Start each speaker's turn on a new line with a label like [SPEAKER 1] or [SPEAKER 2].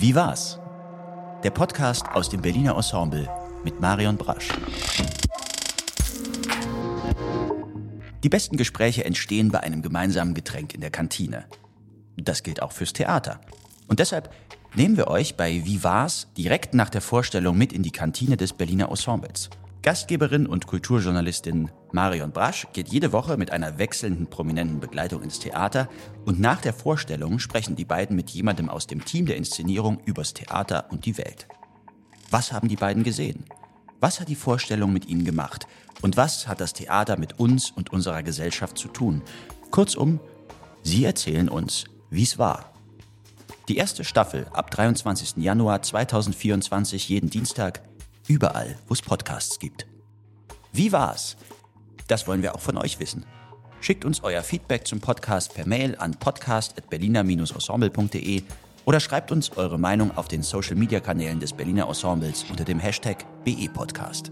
[SPEAKER 1] Wie war's? Der Podcast aus dem Berliner Ensemble mit Marion Brasch. Die besten Gespräche entstehen bei einem gemeinsamen Getränk in der Kantine. Das gilt auch fürs Theater. Und deshalb nehmen wir euch bei Wie war's direkt nach der Vorstellung mit in die Kantine des Berliner Ensembles. Gastgeberin und Kulturjournalistin Marion Brasch geht jede Woche mit einer wechselnden prominenten Begleitung ins Theater und nach der Vorstellung sprechen die beiden mit jemandem aus dem Team der Inszenierung übers Theater und die Welt. Was haben die beiden gesehen? Was hat die Vorstellung mit ihnen gemacht? Und was hat das Theater mit uns und unserer Gesellschaft zu tun? Kurzum, sie erzählen uns, wie es war. Die erste Staffel ab 23. Januar 2024 jeden Dienstag überall, wo es Podcasts gibt. Wie war's? Das wollen wir auch von euch wissen. Schickt uns euer Feedback zum Podcast per Mail an podcast.berliner-ensemble.de oder schreibt uns eure Meinung auf den Social-Media-Kanälen des Berliner Ensembles unter dem Hashtag BE-Podcast.